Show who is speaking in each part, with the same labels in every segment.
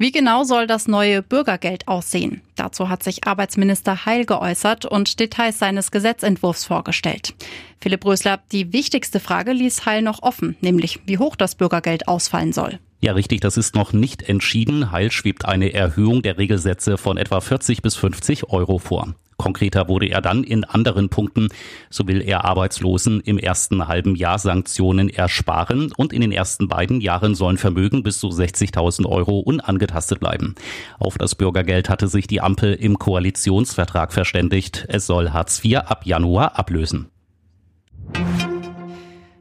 Speaker 1: Wie genau soll das neue Bürgergeld aussehen? Dazu hat sich Arbeitsminister Heil geäußert und Details seines Gesetzentwurfs vorgestellt. Philipp Rösler, die wichtigste Frage ließ Heil noch offen, nämlich wie hoch das Bürgergeld ausfallen soll.
Speaker 2: Ja, richtig, das ist noch nicht entschieden. Heil schwebt eine Erhöhung der Regelsätze von etwa 40 bis 50 Euro vor. Konkreter wurde er dann in anderen Punkten. So will er Arbeitslosen im ersten halben Jahr Sanktionen ersparen und in den ersten beiden Jahren sollen Vermögen bis zu 60.000 Euro unangetastet bleiben. Auf das Bürgergeld hatte sich die Ampel im Koalitionsvertrag verständigt. Es soll Hartz IV ab Januar ablösen.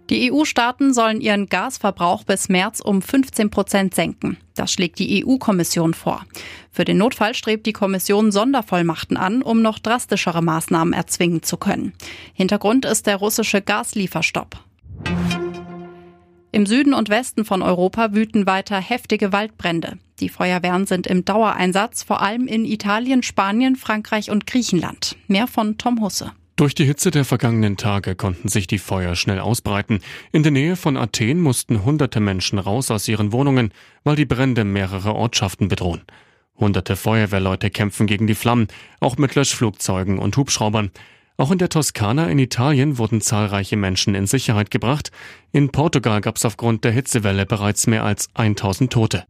Speaker 1: Die EU-Staaten sollen ihren Gasverbrauch bis März um 15 Prozent senken. Das schlägt die EU-Kommission vor. Für den Notfall strebt die Kommission Sondervollmachten an, um noch drastischere Maßnahmen erzwingen zu können. Hintergrund ist der russische Gaslieferstopp. Im Süden und Westen von Europa wüten weiter heftige Waldbrände. Die Feuerwehren sind im Dauereinsatz, vor allem in Italien, Spanien, Frankreich und Griechenland. Mehr von Tom Husse.
Speaker 3: Durch die Hitze der vergangenen Tage konnten sich die Feuer schnell ausbreiten. In der Nähe von Athen mussten hunderte Menschen raus aus ihren Wohnungen, weil die Brände mehrere Ortschaften bedrohen. Hunderte Feuerwehrleute kämpfen gegen die Flammen, auch mit Löschflugzeugen und Hubschraubern. Auch in der Toskana in Italien wurden zahlreiche Menschen in Sicherheit gebracht. In Portugal gab es aufgrund der Hitzewelle bereits mehr als 1000 Tote.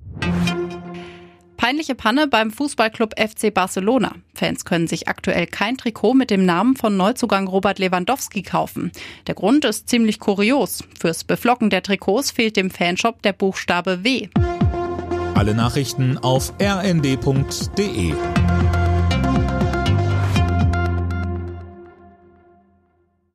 Speaker 1: Peinliche Panne beim Fußballclub FC Barcelona. Fans können sich aktuell kein Trikot mit dem Namen von Neuzugang Robert Lewandowski kaufen. Der Grund ist ziemlich kurios. Fürs Beflocken der Trikots fehlt dem Fanshop der Buchstabe W.
Speaker 4: Alle Nachrichten auf rnd.de